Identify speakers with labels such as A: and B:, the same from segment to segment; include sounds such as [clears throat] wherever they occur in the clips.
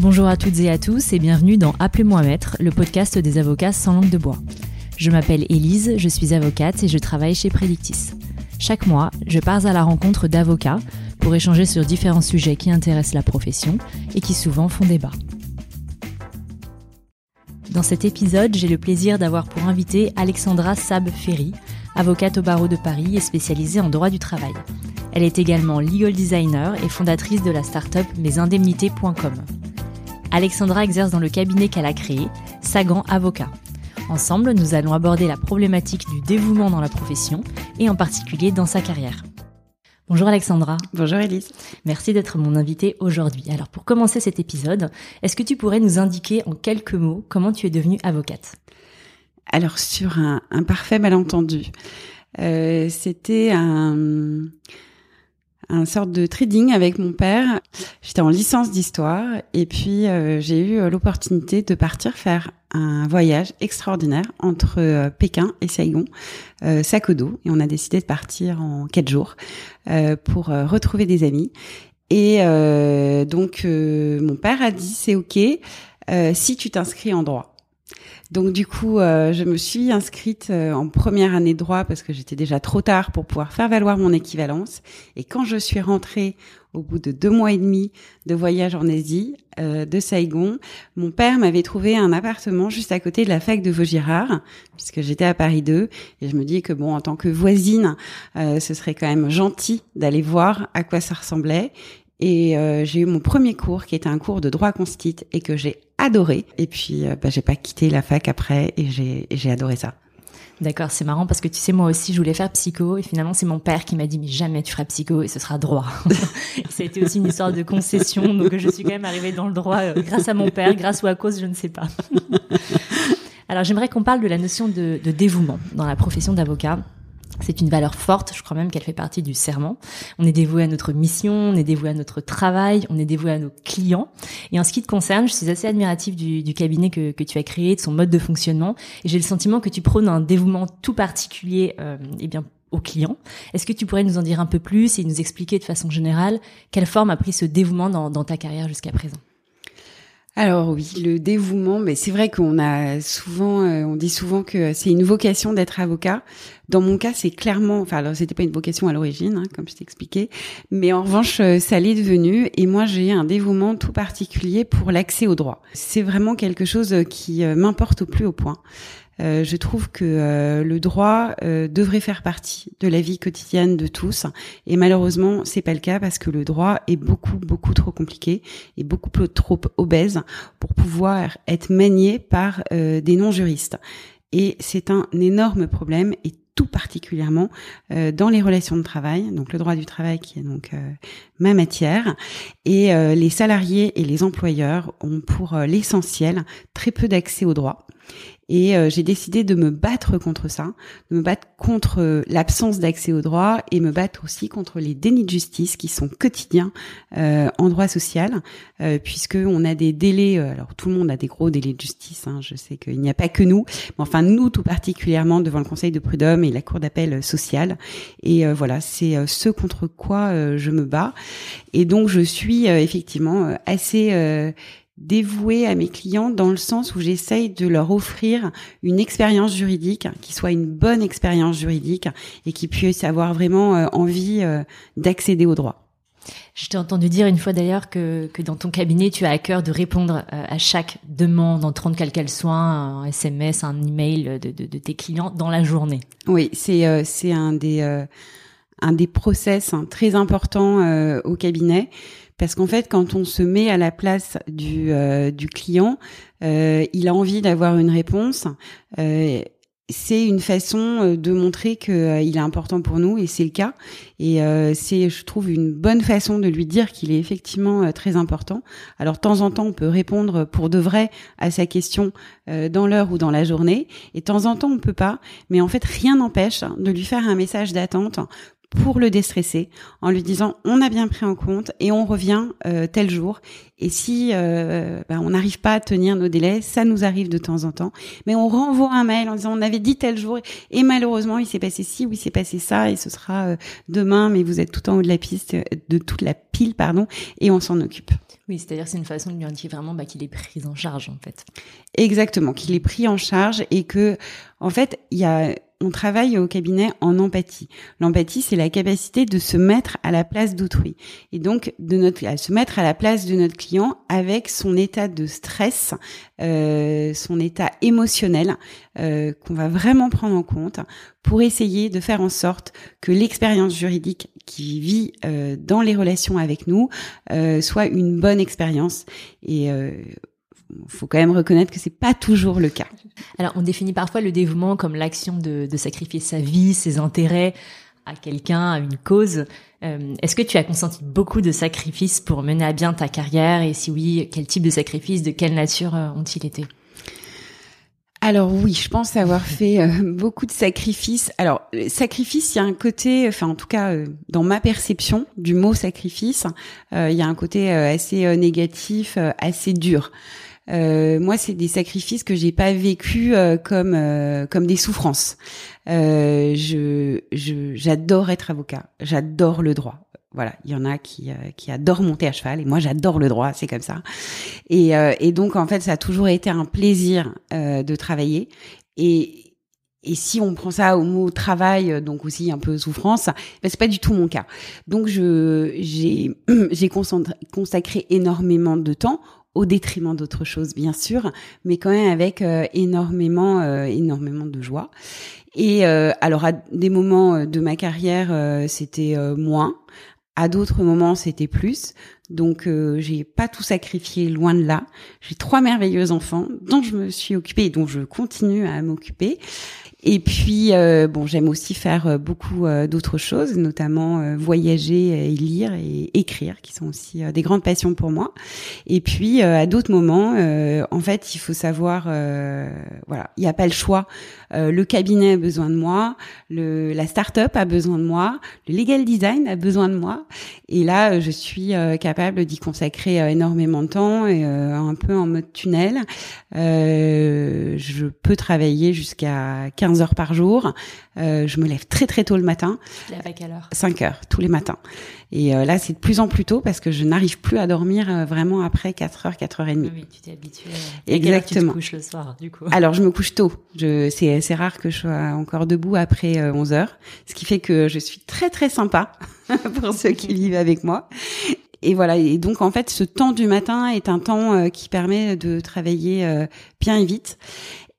A: Bonjour à toutes et à tous et bienvenue dans Appelez-moi Maître, le podcast des avocats sans langue de bois. Je m'appelle Élise, je suis avocate et je travaille chez Predictis. Chaque mois, je pars à la rencontre d'avocats pour échanger sur différents sujets qui intéressent la profession et qui souvent font débat. Dans cet épisode, j'ai le plaisir d'avoir pour invité Alexandra Sab-Ferry, avocate au barreau de Paris et spécialisée en droit du travail. Elle est également legal designer et fondatrice de la start-up mesindemnités.com. Alexandra exerce dans le cabinet qu'elle a créé, Sagan Avocat. Ensemble, nous allons aborder la problématique du dévouement dans la profession et en particulier dans sa carrière. Bonjour Alexandra.
B: Bonjour Elise.
A: Merci d'être mon invitée aujourd'hui. Alors pour commencer cet épisode, est-ce que tu pourrais nous indiquer en quelques mots comment tu es devenue avocate?
B: Alors sur un, parfait malentendu, euh, c'était un un sorte de trading avec mon père. J'étais en licence d'histoire et puis euh, j'ai eu euh, l'opportunité de partir faire un voyage extraordinaire entre euh, Pékin et Saigon, sac au dos, et on a décidé de partir en quatre jours pour retrouver des amis. Et donc mon père a dit c'est ok si tu t'inscris en droit. Donc du coup, euh, je me suis inscrite euh, en première année de droit parce que j'étais déjà trop tard pour pouvoir faire valoir mon équivalence. Et quand je suis rentrée au bout de deux mois et demi de voyage en Asie, euh, de Saigon, mon père m'avait trouvé un appartement juste à côté de la fac de Vaugirard, puisque j'étais à Paris 2, et je me dis que bon, en tant que voisine, ce serait quand même gentil d'aller voir à quoi ça ressemblait. Et euh, j'ai eu mon premier cours qui était un cours de droit constit et que j'ai adoré. Et puis euh, bah, j'ai pas quitté la fac après et j'ai adoré ça.
A: D'accord, c'est marrant parce que tu sais moi aussi je voulais faire psycho et finalement c'est mon père qui m'a dit mais jamais tu feras psycho et ce sera droit. [laughs] ça a été aussi une histoire de concession donc je suis quand même arrivée dans le droit euh, grâce à mon père, grâce ou à cause je ne sais pas. [laughs] Alors j'aimerais qu'on parle de la notion de, de dévouement dans la profession d'avocat. C'est une valeur forte, je crois même qu'elle fait partie du serment. On est dévoué à notre mission, on est dévoué à notre travail, on est dévoué à nos clients. Et en ce qui te concerne, je suis assez admirative du, cabinet que, tu as créé, de son mode de fonctionnement. Et j'ai le sentiment que tu prônes un dévouement tout particulier, euh, eh bien, aux clients. Est-ce que tu pourrais nous en dire un peu plus et nous expliquer de façon générale quelle forme a pris ce dévouement dans ta carrière jusqu'à présent?
B: Alors oui, le dévouement, mais c'est vrai qu'on a souvent, euh, on dit souvent que c'est une vocation d'être avocat. Dans mon cas, c'est clairement, enfin alors c'était pas une vocation à l'origine, hein, comme je t'ai expliqué, mais en revanche, euh, ça l'est devenu. Et moi, j'ai un dévouement tout particulier pour l'accès au droit. C'est vraiment quelque chose qui euh, m'importe au plus haut point. Euh, je trouve que euh, le droit euh, devrait faire partie de la vie quotidienne de tous, et malheureusement c'est pas le cas parce que le droit est beaucoup beaucoup trop compliqué et beaucoup trop obèse pour pouvoir être manié par des non juristes. Et c'est un énorme problème et tout particulièrement dans les relations de travail, donc le droit du travail qui est donc ma matière, et les salariés et les employeurs ont pour l'essentiel très peu d'accès au droit. Et euh, j'ai décidé de me battre contre ça, de me battre contre euh, l'absence d'accès au droit et me battre aussi contre les dénis de justice qui sont quotidiens euh, en droit social, euh, puisque on a des délais. alors tout le monde a des gros délais de justice. Hein, je sais qu'il n'y a pas que nous, mais enfin nous tout particulièrement devant le Conseil de prud'homme et la Cour d'appel sociale. Et voilà, c'est ce contre quoi je me bats. Et donc je suis effectivement assez dévouée à mes clients dans le sens où j'essaye de leur offrir une expérience juridique qui soit une bonne expérience juridique et qui puisse avoir vraiment euh, envie euh, d'accéder au droit.
A: Je t'ai entendu dire une fois d'ailleurs que, que dans ton cabinet, tu as à cœur de répondre euh, à chaque demande, entrante quelle qu'elle soit, un SMS, un email de, de, de, tes clients dans la journée.
B: Oui, c'est c'est un des un des process hein, très importants au cabinet parce qu'en fait, quand on se met à la place du, euh, client, euh, il a envie d'avoir une réponse. Euh, c'est une façon de montrer qu'il est important pour nous et c'est le cas. Et c'est, je trouve, une bonne façon de lui dire qu'il est effectivement très important. Alors, de temps en temps, on peut répondre pour de vrai à sa question dans l'heure ou dans la journée. Et de temps en temps, on peut pas. Mais en fait, rien n'empêche de lui faire un message d'attente pour le déstresser en lui disant on a bien pris en compte et on revient euh, tel jour. Et si euh, bah, on n'arrive pas à tenir nos délais ça nous arrive de temps en temps. Mais on renvoie un mail en disant on avait dit tel jour et malheureusement il s'est passé ci ou il s'est passé ça et ce sera euh, demain mais vous êtes tout en haut de la piste de toute la pile pardon et on s'en occupe.
A: Oui, c'est-à-dire c'est une façon de lui indiquer vraiment bah, qu'il est pris en charge en fait.
B: Exactement, qu'il est pris en charge et que en fait il y a on travaille au cabinet en empathie. L'empathie, c'est la capacité de se mettre à la place d'autrui et donc de notre à se mettre à la place de notre client avec son état de stress, euh, son état émotionnel euh, qu'on va vraiment prendre en compte pour essayer de faire en sorte que l'expérience juridique qui vit euh, dans les relations avec nous soit une bonne expérience faut quand même reconnaître que c'est pas toujours le cas.
A: Alors, on définit parfois le dévouement comme l'action de, de, sacrifier sa vie, ses intérêts à quelqu'un, à une cause. Euh, Est-ce que tu as consenti beaucoup de sacrifices pour mener à bien ta carrière? Et si oui, quel type de sacrifices, de quelle nature euh, ont-ils été?
B: Alors oui, je pense avoir fait euh, [laughs] beaucoup de sacrifices. Alors sacrifice, il y a un côté, enfin en tout cas euh, dans ma perception du mot sacrifice, euh, il y a un côté assez négatif, assez dur. Euh, moi, c'est des sacrifices que j'ai pas vécu euh, comme euh, comme des souffrances. je j'adore être avocat, j'adore le droit. Voilà, il y en a qui qui adorent monter à cheval et moi j'adore le droit, c'est comme ça. Et et donc en fait, ça a toujours été un plaisir de travailler et et si on prend ça au mot travail, donc aussi un peu souffrance, ben c'est pas du tout mon cas. Donc je j'ai [clears throat] j'ai consacré énormément de temps au détriment d'autres choses, bien sûr, mais quand même avec euh, énormément, euh, énormément de joie. Et euh, alors à des moments de ma carrière, c'était moins. À d'autres moments, c'était plus. Donc, j'ai pas tout sacrifié, loin de là. J'ai trois merveilleux enfants dont je me suis occupée et dont je continue à m'occuper. Et puis, euh, bon, j'aime aussi faire euh, beaucoup euh, d'autres choses, notamment voyager et lire et écrire, qui sont aussi des grandes passions pour moi. Et puis, à d'autres moments, en fait, il faut savoir, voilà, il n'y a pas le choix. le cabinet a besoin de moi, le, la start-up a besoin de moi, le legal design a besoin de moi. Et là, je suis capable d'y consacrer énormément de temps, et, un peu en mode tunnel. je peux travailler jusqu'à 15 heures par jour. Euh, je me lève très très tôt le matin.
A: Tu lèves à quelle heure?
B: 5 heures tous les matins. Et euh, là, c'est de plus en plus tôt parce que je n'arrive plus à dormir euh, vraiment après 4 heures, 4 heures et demie.
A: Oui, tu t'es habitué.
B: Exactement.
A: tu te couches le soir, du coup?
B: Alors, je me couche tôt. Je, c'est, c'est rare que je sois encore debout après 11 heures, ce qui fait que je suis très très sympa [laughs] pour ceux qui vivent avec moi. Et voilà. Et donc en fait, ce temps du matin est un temps qui permet de travailler bien et vite.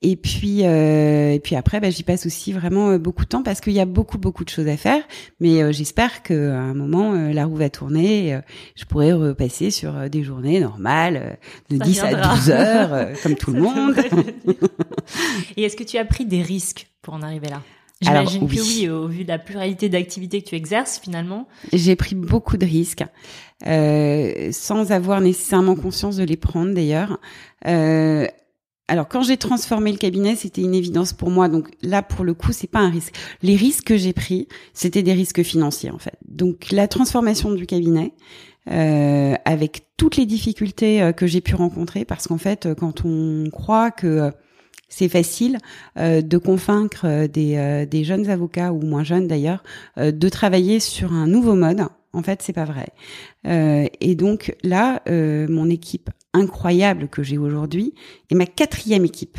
B: Et puis, euh, et puis après, bah, j'y passe aussi vraiment euh, beaucoup de temps parce qu'il y a beaucoup, beaucoup de choses à faire. Mais euh, j'espère qu'à un moment, euh, la roue va tourner. Et, je pourrai repasser sur des journées normales de 10 à 12 heures, [laughs] comme tout le monde. [laughs]
A: et est-ce que tu as pris des risques pour en arriver là? J'imagine que oui, au vu de la pluralité d'activités que tu exerces finalement.
B: J'ai pris beaucoup de risques, euh, sans avoir nécessairement conscience de les prendre d'ailleurs. Euh, alors quand j'ai transformé le cabinet, c'était une évidence pour moi. Donc là, pour le coup, c'est pas un risque. Les risques que j'ai pris, c'était des risques financiers en fait. Donc la transformation du cabinet, euh, avec toutes les difficultés euh, que j'ai pu rencontrer, parce qu'en fait, euh, quand on croit que c'est facile de convaincre des, des, jeunes avocats ou moins jeunes d'ailleurs de travailler sur un nouveau mode. En fait, c'est pas vrai. et donc là, mon équipe incroyable que j'ai aujourd'hui et ma quatrième équipe.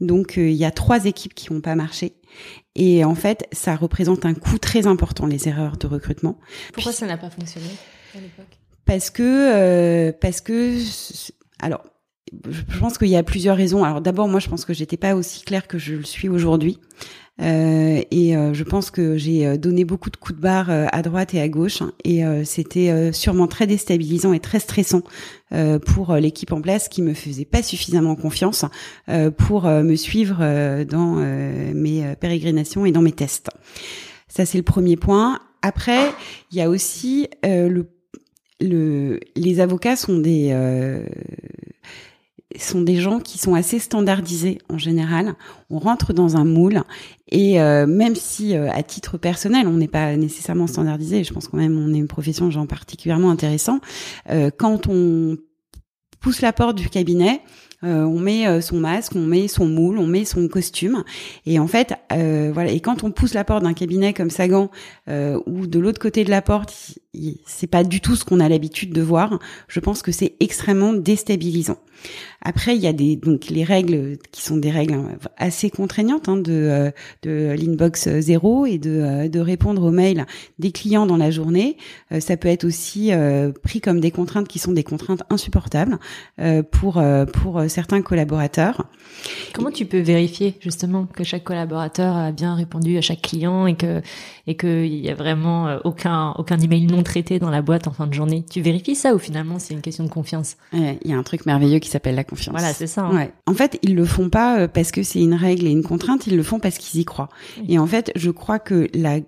B: Donc euh, il y a trois équipes qui n'ont pas marché. Et en fait, ça représente un coût très important, les erreurs de recrutement.
A: Pourquoi ça n'a pas fonctionné à l'époque?
B: Parce que, euh, parce que, alors, je pense qu'il y a plusieurs raisons. Alors d'abord, moi, je pense que j'étais pas aussi claire que je le suis aujourd'hui. Euh, et euh, je pense que j'ai euh, donné beaucoup de coups de barre à droite et à gauche, hein, et c'était sûrement très déstabilisant et très stressant pour l'équipe en place qui me faisait pas suffisamment confiance pour me suivre dans mes pérégrinations et dans mes tests. Ça c'est le premier point. Après, il y a aussi le, le les avocats sont des sont des gens qui sont assez standardisés en général. On rentre dans un moule et euh, même si à titre personnel on n'est pas nécessairement standardisé, je pense quand même on est une profession genre particulièrement intéressant. quand on pousse la porte du cabinet, euh, on met euh, son masque, on met son moule, on met son costume. Et en fait, euh, voilà. Et quand on pousse la porte d'un cabinet comme Sagan, ou de l'autre côté de la porte, c'est pas du tout ce qu'on a l'habitude de voir. Je pense que c'est extrêmement déstabilisant. Après, il y a des donc les règles qui sont des règles assez contraignantes hein, de euh, de l'inbox zéro et de euh, de répondre aux mails des clients dans la journée. Euh, ça peut être aussi pris comme des contraintes qui sont des contraintes insupportables pour pour certains collaborateurs.
A: Comment tu peux vérifier justement que chaque collaborateur a bien répondu à chaque client et que et qu'il y a vraiment aucun aucun email non traité dans la boîte en fin de journée? Tu vérifies ça ou finalement c'est une question de confiance?
B: Il y a un truc merveilleux qui s'appelle la confiance.
A: Voilà, c'est ça. Hein.
B: Ouais. En fait, ils le font pas euh, parce que c'est une règle et une contrainte, ils le font parce qu'ils y croient. Et en fait, je crois que la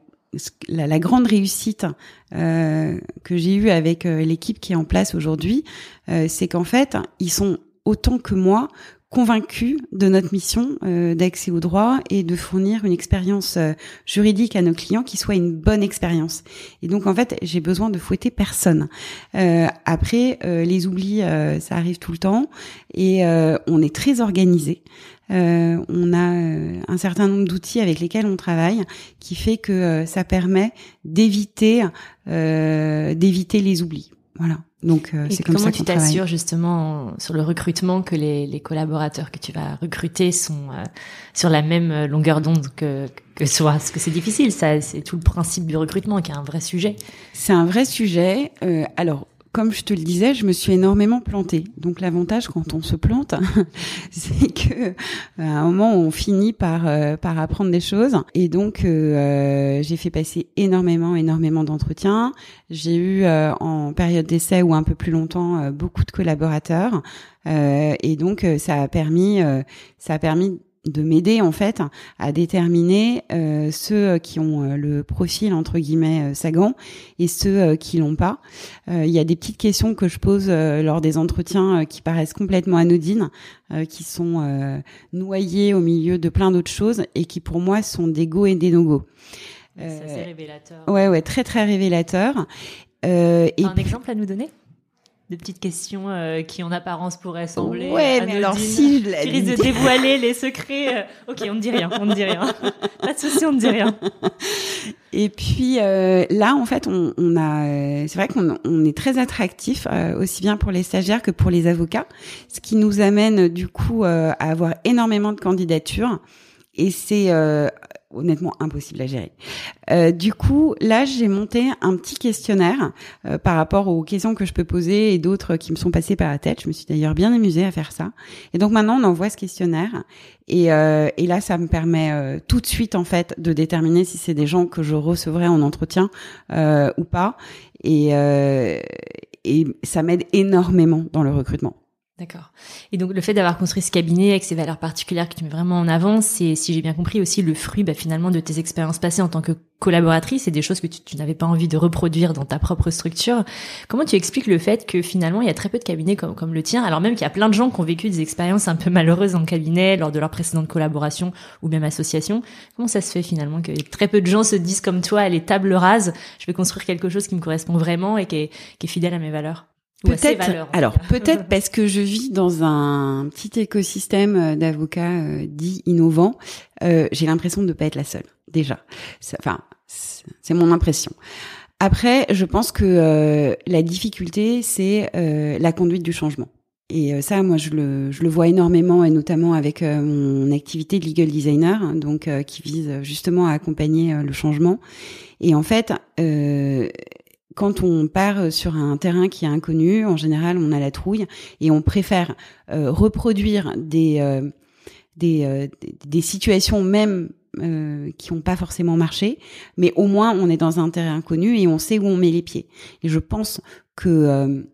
B: la, grande réussite euh, que j'ai eue avec euh, l'équipe qui est en place aujourd'hui, euh, c'est qu'en fait, ils sont autant que moi convaincus de notre mission euh, d'accès au droit et de fournir une expérience euh, juridique à nos clients qui soit une bonne expérience. Et donc en fait, j'ai besoin de fouetter personne. Euh, après, les oublis, ça arrive tout le temps et on est très organisé. on a un certain nombre d'outils avec lesquels on travaille qui fait que ça permet d'éviter d'éviter les oublis. Voilà. Donc
A: euh, c'est comme ça Comment tu t'assures justement sur le recrutement que les, les, collaborateurs que tu vas recruter sont euh, sur la même euh, longueur d'onde que que soit Parce que c'est difficile, ça c'est tout le principe du recrutement qui est un vrai sujet.
B: C'est un vrai sujet. Euh, alors comme je te le disais, je me suis énormément plantée. Donc l'avantage quand on se plante, [laughs] c'est que à un moment on finit par par apprendre des choses. Et donc euh, j'ai fait passer énormément énormément d'entretiens. J'ai eu euh, en période d'essai ou un peu plus longtemps euh, beaucoup de collaborateurs euh, et donc ça a permis ça a permis de m'aider en fait à déterminer ceux qui ont le profil entre guillemets Sagan et ceux qui l'ont pas. Il y a des petites questions que je pose lors des entretiens qui paraissent complètement anodines, qui sont noyées au milieu de plein d'autres choses et qui pour moi sont des go et des no-go.
A: Euh, c'est révélateur.
B: Ouais, ouais, très très révélateur.
A: Euh, et un exemple à nous donner? De petites questions euh, qui en apparence pourraient sembler
B: ouais mais alors si je
A: qui risquent de dévoiler les secrets euh, ok on ne dit rien on ne dit rien. [laughs] Pas de souci on ne dit rien.
B: Et puis euh, là en fait on, on a c'est vrai qu'on on est très attractif aussi bien pour les stagiaires que pour les avocats ce qui nous amène du coup à avoir énormément de candidatures. Et c'est honnêtement impossible à gérer. Euh, du coup, là, j'ai monté un petit questionnaire euh, par rapport aux questions que je peux poser et d'autres qui me sont passées par la tête. Je me suis d'ailleurs bien amusée à faire ça. Et donc maintenant, on envoie ce questionnaire et, euh, et là, ça me permet euh, tout de suite en fait de déterminer si c'est des gens que je recevrai en entretien euh, ou pas. Et, et ça m'aide énormément dans le recrutement.
A: D'accord. Et donc le fait d'avoir construit ce cabinet avec ces valeurs particulières que tu mets vraiment en avant, c'est, si j'ai bien compris, aussi le fruit bah, finalement de tes expériences passées en tant que collaboratrice et des choses que tu, n'avais pas envie de reproduire dans ta propre structure. Comment tu expliques le fait que finalement il y a très peu de cabinets comme, le tien, alors même qu'il y a plein de gens qui ont vécu des expériences un peu malheureuses en cabinet lors de leur précédente collaboration ou même association? Comment ça se fait finalement que très peu de gens se disent comme toi, les tables rases, je vais construire quelque chose qui me correspond vraiment et qui est fidèle à mes valeurs?
B: Peut-être. Alors peut-être [laughs] parce que je vis dans un petit écosystème euh, d'avocats euh, dits innovants. Euh, j'ai l'impression de ne pas être la seule. Déjà. Enfin, c'est mon impression. Après, je pense que euh, la difficulté, c'est la conduite du changement. Et ça, moi, je le, je le vois énormément, et notamment avec mon activité de legal designer, hein, donc qui vise justement à accompagner le changement. Et en fait, quand on part sur un terrain qui est inconnu, en général, on a la trouille et on préfère euh, reproduire des euh, des, euh, des situations même qui n'ont pas forcément marché, mais au moins on est dans un terrain inconnu et on sait où on met les pieds. Et je pense que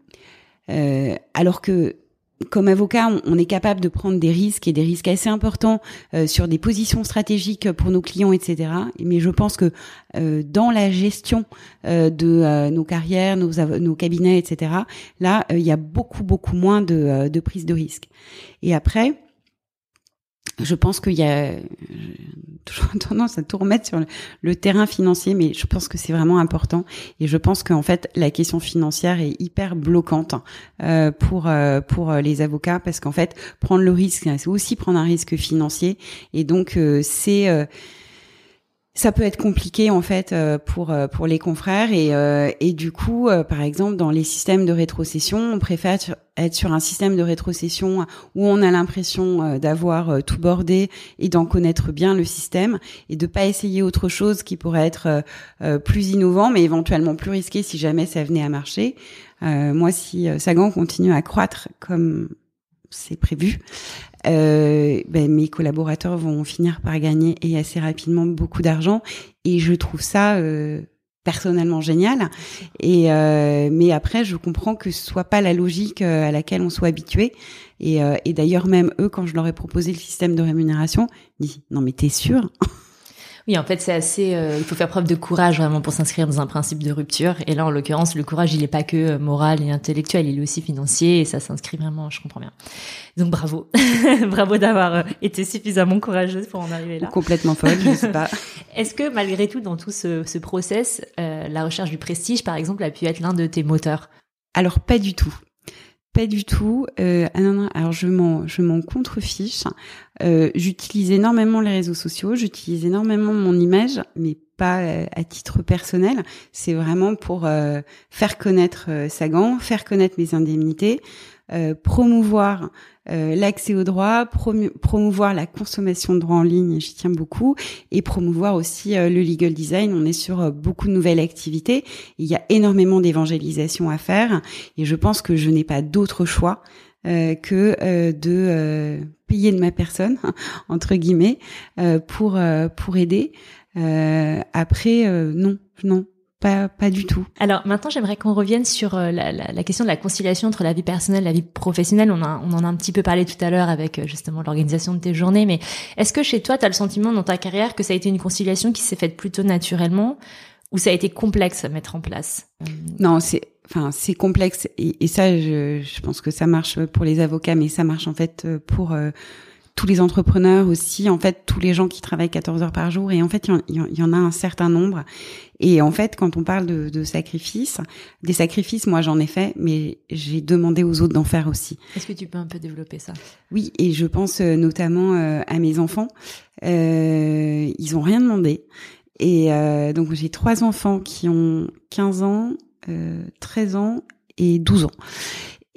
B: alors que comme avocat, on, est capable de prendre des risques et des risques assez importants euh, sur des positions stratégiques pour nos clients, etc. Mais je pense que euh, dans la gestion euh, de nos carrières, nos, nos cabinets, etc. Là, il y a beaucoup beaucoup moins de, de prise de risque. Et après, je pense qu'il y a toujours [laughs] tendance à tout remettre sur le, terrain financier, mais je pense que c'est vraiment important. Et je pense qu'en fait, la question financière est hyper bloquante euh, pour euh, pour les avocats parce qu'en fait, prendre le risque, c'est aussi prendre un risque financier. Et donc, euh, c'est ça peut être compliqué en fait euh, pour euh, pour les confrères et euh, et du coup par exemple dans les systèmes de rétrocession on préfère être sur un système de rétrocession où on a l'impression d'avoir tout bordé et d'en connaître bien le système et de pas essayer autre chose qui pourrait être plus innovant mais éventuellement plus risqué si jamais ça venait à marcher. Moi si Sagan continue à croître comme c'est prévu, euh, ben, mes collaborateurs vont finir par gagner et assez rapidement beaucoup d'argent. Et je trouve ça euh, personnellement génial. Et euh, mais après, je comprends que ce soit pas la logique à laquelle on soit habitué. Et, et d'ailleurs, même eux, quand je leur ai proposé le système de rémunération, ils disent non mais t'es sûr?
A: Oui, en fait, c'est assez. Euh, il faut faire preuve de courage vraiment pour s'inscrire dans un principe de rupture. Et là, en l'occurrence, le courage, il n'est pas que euh, moral et intellectuel, il est aussi financier. Et ça s'inscrit vraiment. Je comprends bien. Donc bravo, [laughs] bravo d'avoir euh, été suffisamment courageuse pour en arriver là.
B: Complètement folle, je sais pas. [laughs]
A: Est-ce que malgré tout, dans tout ce, ce process, la recherche du prestige, par exemple, a pu être l'un de tes moteurs?
B: Alors pas du tout. Pas du tout. Euh, ah alors je m'en, je m'en contrefiche. Euh, j'utilise énormément les réseaux sociaux, j'utilise énormément mon image, mais pas euh, à titre personnel. C'est vraiment pour faire connaître Sagan, faire connaître mes indemnités, promouvoir l'accès aux droits, promouvoir la consommation de droits en ligne, j'y tiens beaucoup, et promouvoir aussi euh, le legal design. On est sur euh, beaucoup de nouvelles activités. Il y a énormément d'évangélisation à faire, et je pense que je n'ai pas d'autre choix que de payer de ma personne [laughs] entre guillemets pour pour aider. après, non, non, pas, pas du tout.
A: Alors maintenant, j'aimerais qu'on revienne sur euh, la, la, la, question de la conciliation entre la vie personnelle et la vie professionnelle. On, a, on en a un petit peu parlé tout à l'heure avec euh, justement l'organisation de tes journées, mais est-ce que chez toi, tu as le sentiment dans ta carrière que ça a été une conciliation qui s'est faite plutôt naturellement ou ça a été complexe à mettre en place?
B: Non, c'est enfin c'est complexe et, et ça, je, je, pense que ça marche pour les avocats, mais ça marche en fait pour euh, tous les entrepreneurs aussi, en fait, tous les gens qui travaillent 14 heures par jour. Et en fait, il y, en a un certain nombre. Et en fait, quand on parle de, de sacrifices, des sacrifices, moi j'en ai fait, mais j'ai demandé aux autres d'en faire aussi.
A: Est-ce que tu peux un peu développer ça?
B: Oui, et je pense euh, notamment euh, à mes enfants. Euh, ils ont rien demandé. Et euh, donc j'ai trois enfants qui ont 15 ans, 13 ans et 12 ans.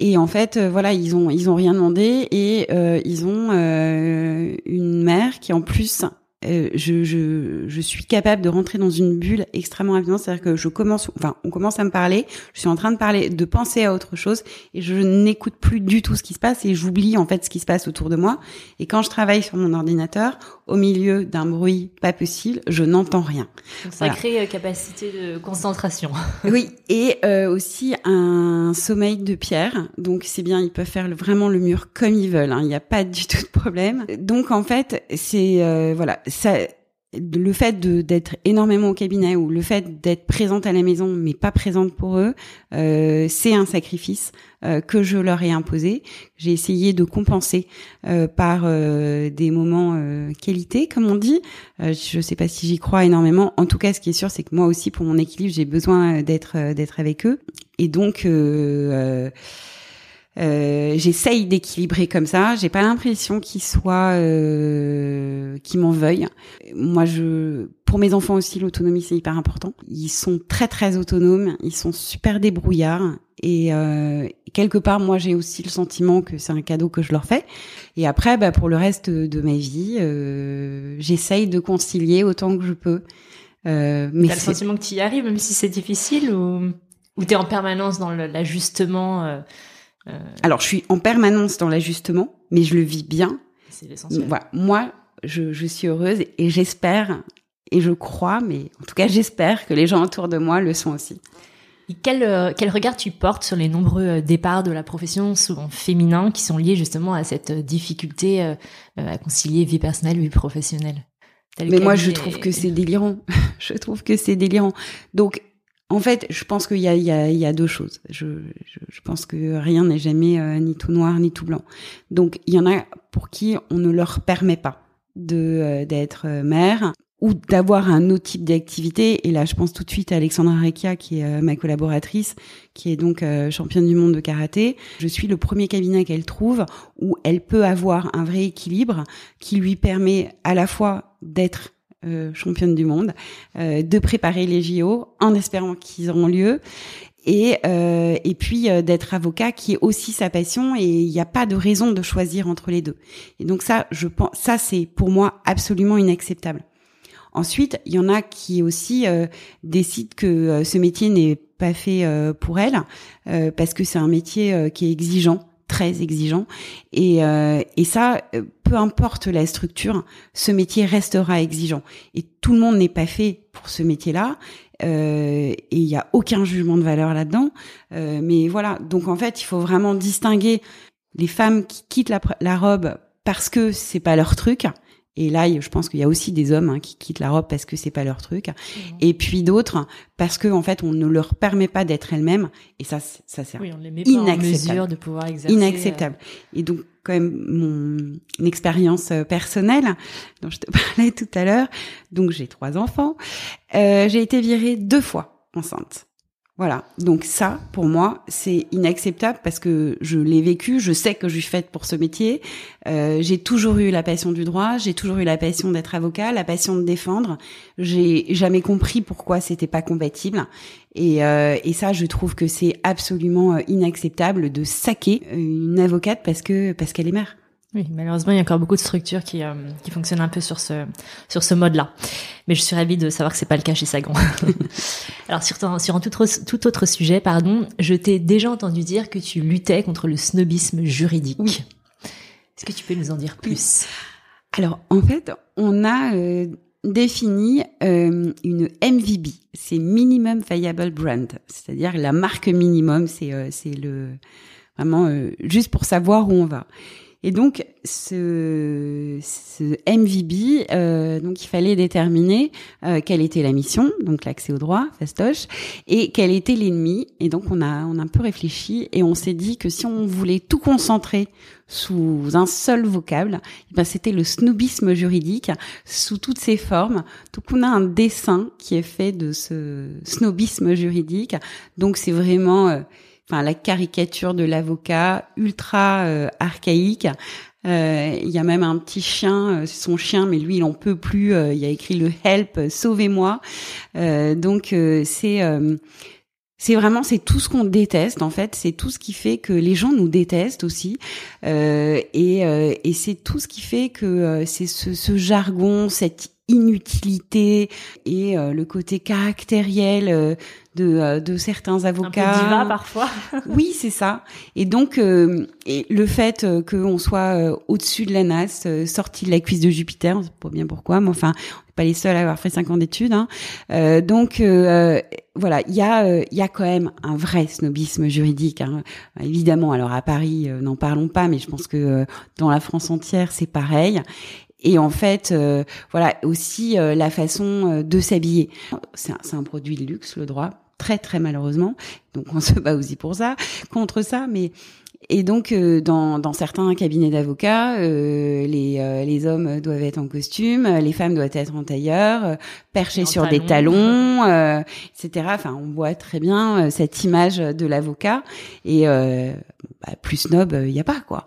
B: Et en fait, euh, voilà, ils ont ils ont rien demandé et euh, ils ont euh, une mère qui en plus euh, je, je, je, suis capable de rentrer dans une bulle extrêmement rapidement. C'est-à-dire que je commence, enfin, on commence à me parler, je suis en train de parler, de penser à autre chose, et je n'écoute plus du tout ce qui se passe, et j'oublie en fait ce qui se passe autour de moi. Et quand je travaille sur mon ordinateur, au milieu d'un bruit pas possible, je n'entends rien.
A: Donc ça crée euh, capacité de concentration. [laughs]
B: oui, et euh, aussi un sommeil de pierre. Donc c'est bien, ils peuvent faire vraiment le mur comme ils veulent. Hein. Il n'y a pas du tout de problème. Donc en fait, c'est euh, voilà ça, le fait d'être énormément au cabinet ou le fait d'être présente à la maison mais pas présente pour eux, euh, c'est un sacrifice euh, que je leur ai imposé. J'ai essayé de compenser euh, par des moments qualité, comme on dit. je sais pas si j'y crois énormément. En tout cas, ce qui est sûr, c'est que moi aussi, pour mon équilibre, j'ai besoin d'être d'être avec eux. Et donc euh, j'essaye d'équilibrer comme ça. J'ai pas l'impression qu'ils soient, euh, qu'ils m'en veuillent. Moi, je, pour mes enfants aussi, l'autonomie c'est hyper important. Ils sont très très autonomes. Ils sont super débrouillards. Et euh, quelque part, moi, j'ai aussi le sentiment que c'est un cadeau que je leur fais. Et après, bah, pour le reste de ma vie, euh, j'essaye de concilier autant que je peux.
A: Euh, mais T'as le sentiment que tu y arrives, même si c'est difficile, ou, ou t'es en permanence dans l'ajustement euh,
B: euh, Alors, je suis en permanence dans l'ajustement, mais je le vis bien.
A: C'est l'essentiel.
B: Voilà. Moi, je, je suis heureuse et j'espère et je crois, mais en tout cas, j'espère que les gens autour de moi le sont aussi.
A: quel, euh, quel regard tu portes sur les nombreux euh, départs de la profession, souvent féminins, qui sont liés justement à cette difficulté à concilier vie personnelle et vie professionnelle?
B: Mais moi, je trouve que c'est délirant. [laughs] je trouve que c'est délirant. Donc, en fait, je pense qu'il y y, y a deux choses. Je, je, je pense que rien n'est jamais ni tout noir ni tout blanc. Donc, il y en a pour qui on ne leur permet pas de d'être mère ou d'avoir un autre type d'activité. Et là, je pense tout de suite à Alexandra Rekia, qui est euh, ma collaboratrice, qui est donc euh, championne du monde de karaté. Je suis le premier cabinet qu'elle trouve où elle peut avoir un vrai équilibre qui lui permet à la fois d'être euh, championne du monde, de préparer les JO en espérant qu'ils auront lieu et et puis d'être avocat qui est aussi sa passion et il n'y a pas de raison de choisir entre les deux. Et donc ça je pense ça c'est pour moi absolument inacceptable. Ensuite, il y en a qui aussi euh, décident que euh, ce métier n'est pas fait euh, pour elles parce que c'est un métier qui est exigeant très exigeant. Et, et ça peu importe la structure ce métier restera exigeant. Et tout le monde n'est pas fait pour ce métier là et il n'y a aucun jugement de valeur là-dedans. Mais voilà. Donc en fait il faut vraiment distinguer les femmes qui quittent la, la robe parce que c'est pas leur truc et là, je pense qu'il y a aussi des hommes hein, qui quittent la robe parce que c'est pas leur truc, mmh. et puis d'autres parce que en fait, on ne leur permet pas d'être elles-mêmes. Et ça, ça c'est
A: oui, on les met pas en mesure de pouvoir exercer.
B: Inacceptable. Euh. Et donc, quand même, mon expérience euh, personnelle dont je te [laughs] parlais tout à l'heure. Donc, j'ai trois enfants. Euh, j'ai été virée deux fois enceinte. Voilà. Donc ça, pour moi, c'est inacceptable parce que je l'ai vécu, je sais que je suis faite pour ce métier. Euh, j'ai toujours eu la passion du droit, j'ai toujours eu la passion d'être avocat, la passion de défendre. J'ai jamais compris pourquoi c'était pas compatible. Et, euh, et ça, je trouve que c'est absolument euh, inacceptable de saquer une avocate parce que parce qu'elle est mère.
A: Oui, malheureusement, il y a encore beaucoup de structures qui, euh, qui fonctionnent un peu sur ce, sur ce mode-là. Mais je suis ravie de savoir que c'est pas le cas chez Sagan. [laughs] Alors, sur, sur un tout autre, tout autre sujet, pardon, je t'ai déjà entendu dire que tu luttais contre le snobisme juridique. Oui. Est-ce que tu peux nous en dire plus?
B: Alors, en fait, on a euh, défini euh, une MVB, c'est Minimum Viable Brand, c'est-à-dire la marque minimum, c'est c'est le vraiment juste pour savoir où on va. Et donc ce, ce MVB, euh, donc il fallait déterminer euh, quelle était la mission, donc l'accès au droit, fastoche, et quel était l'ennemi. Et donc on a on a un peu réfléchi et on s'est dit que si on voulait tout concentrer sous un seul vocable, eh ben c'était le snoobisme juridique sous toutes ses formes. Donc on a un dessin qui est fait de ce snobisme juridique. Donc c'est vraiment euh, enfin la caricature de l'avocat ultra euh, archaïque. Euh, il y a même un petit chien, euh, son chien, mais lui il en peut plus. il y a écrit le help, sauvez-moi. donc c'est c'est vraiment c'est tout ce qu'on déteste en fait. C'est tout ce qui fait que les gens nous détestent aussi. et et c'est tout ce qui fait que c'est ce, ce jargon, cette inutilité et le côté caractériel de, euh, de certains avocats.
A: Un peu diva parfois. [laughs]
B: oui, c'est ça. Et donc, euh, et le fait euh, qu'on soit au-dessus de la NAS, sorti de la cuisse de Jupiter, on sait pas bien pourquoi, mais enfin, on n'est pas les seuls à avoir fait cinq ans d'études. Hein. donc, voilà, il y a, il y a quand même un vrai snobisme juridique. Hein. Évidemment, alors à Paris, n'en parlons pas, mais je pense que dans la France entière, c'est pareil et en fait, euh, voilà aussi euh, la façon euh, de s'habiller. C'est un, un, produit de luxe, le droit, très très malheureusement. Donc on [laughs] se bat aussi pour ça, contre ça, mais et donc, euh, dans, dans, certains cabinets d'avocats, euh, les, euh, les, hommes doivent être en costume, les femmes doivent être en tailleur, perchées sur des talons, etc. Enfin, on voit très bien cette image de l'avocat. Et bah, plus snob, il n'y a pas, quoi.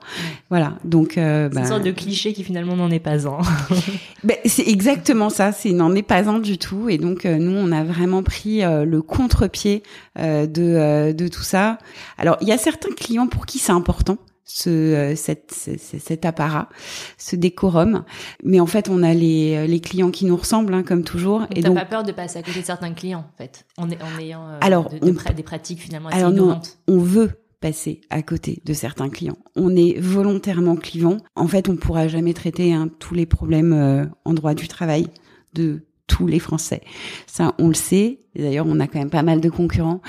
B: Voilà. Donc,
A: c'est une bah, sorte de cliché qui finalement n'en est pas un. [laughs]
B: ben, c'est exactement ça. C'est n'en est pas un du tout. Et donc, nous, on a vraiment pris le contre-pied de, de tout ça. Alors, il y a certains clients pour qui ça important ce euh, cette, cet apparat, ce décorum. Mais en fait, on a les, les clients qui nous ressemblent, hein, comme toujours.
A: et donc, pas peur de passer à côté de certains clients, en fait, en, en ayant euh, alors, des pratiques finalement assez alors
B: on veut passer à côté de certains clients. On est volontairement clivant. En fait, on pourra jamais traiter hein, tous les problèmes euh, en droit du travail de tous les Français. Ça, on le sait. D'ailleurs, on a quand même pas mal de concurrents.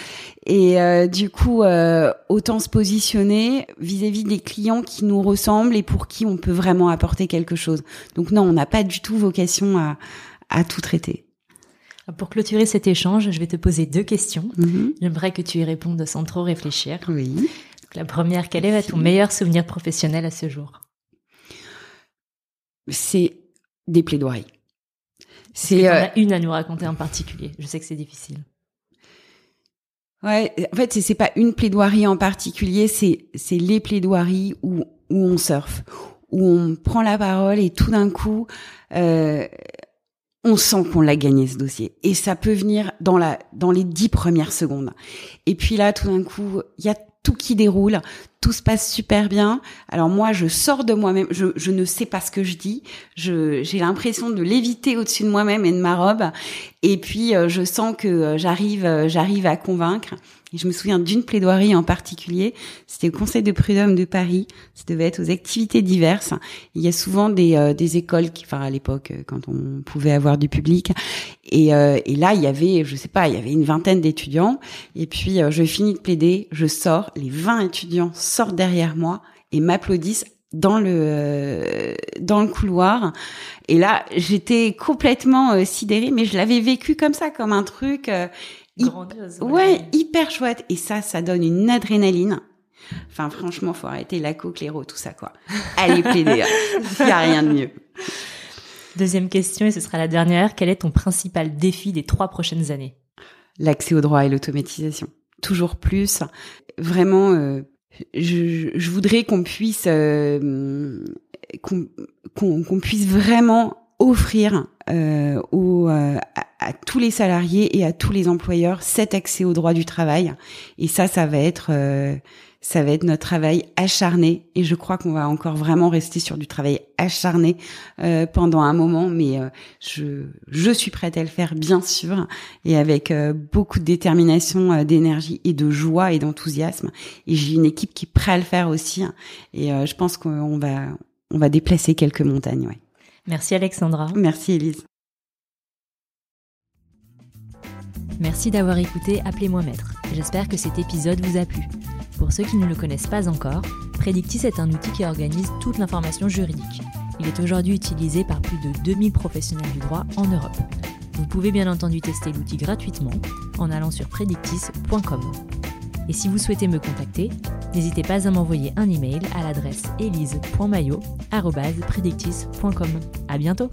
B: Et euh, du coup, euh, autant se positionner vis-à-vis des clients qui nous ressemblent et pour qui on peut vraiment apporter quelque chose. Donc non, on n'a pas du tout vocation à, à tout traiter.
A: Pour clôturer cet échange, je vais te poser deux questions.
B: Mhm.
A: J'aimerais que tu y répondes sans trop réfléchir.
B: Oui.
A: Donc, la première, quel est ton meilleur souvenir professionnel à ce jour?
B: C'est des plaidoiries.
A: C'est euh... une à nous raconter en particulier? Je sais que c'est difficile.
B: ouais, en fait, c'est- c'est pas une plaidoirie en particulier, c'est c'est les plaidoiries où où on surfe, où on prend la parole et tout d'un coup, euh, on sent qu'on l'a gagné ce dossier. Et ça peut venir dans la dans les dix premières secondes. Et puis là, tout d'un coup, il y a tout qui déroule, tout se passe super bien. Alors moi, je sors de moi-même, je, je ne sais pas ce que je dis, je j'ai l'impression de léviter au-dessus de moi-même et de ma robe. Et puis euh, je sens que euh, j'arrive euh, j'arrive à convaincre. Et je me souviens d'une plaidoirie en particulier, c'était au Conseil de prud'homme de Paris. Ça devait être aux activités diverses. Il y a souvent des, euh, des écoles, qui, enfin à l'époque euh, quand on pouvait avoir du public, et, euh, et là il y avait, je sais pas, il y avait une vingtaine d'étudiants. Et puis euh, je finis de plaider, je sors, les 20 étudiants sortent derrière moi et m'applaudissent dans le euh, dans le couloir et là j'étais complètement euh, sidérée mais je l'avais vécu comme ça comme un truc euh,
A: Grandiose.
B: ouais. hyper chouette. Et ça ça donne une adrénaline. Enfin franchement faut arrêter la coke l'héros tout ça quoi. Allez plaider hein. il y a rien de mieux.
A: Deuxième question, et ce sera la dernière. Quel est ton principal défi des trois prochaines années?
B: L'accès au droit et l'automatisation. Toujours plus. Vraiment euh, je, je voudrais qu'on puisse euh, qu'on qu'on puisse vraiment offrir euh, aux, euh, à, à tous les salariés et à tous les employeurs cet accès au droit du travail et ça ça va être euh, ça va être notre travail acharné et je crois qu'on va encore vraiment rester sur du travail acharné euh, pendant un moment mais euh, je je suis prête à le faire bien sûr et avec euh, beaucoup de détermination euh, d'énergie et de joie et d'enthousiasme et j'ai une équipe qui est prête à le faire aussi hein. et euh, je pense qu'on va on va déplacer quelques montagnes ouais.
A: Merci Alexandra.
B: Merci Elise.
A: Merci d'avoir écouté Appelez-moi maître. J'espère que cet épisode vous a plu. Pour ceux qui ne le connaissent pas encore, Predictis est un outil qui organise toute l'information juridique. Il est aujourd'hui utilisé par plus de 2000 professionnels du droit en Europe. Vous pouvez bien entendu tester l'outil gratuitement en allant sur predictis.com. Et si vous souhaitez me contacter, n'hésitez pas à m'envoyer un email à l'adresse elise.maillot@predictis.com. À bientôt.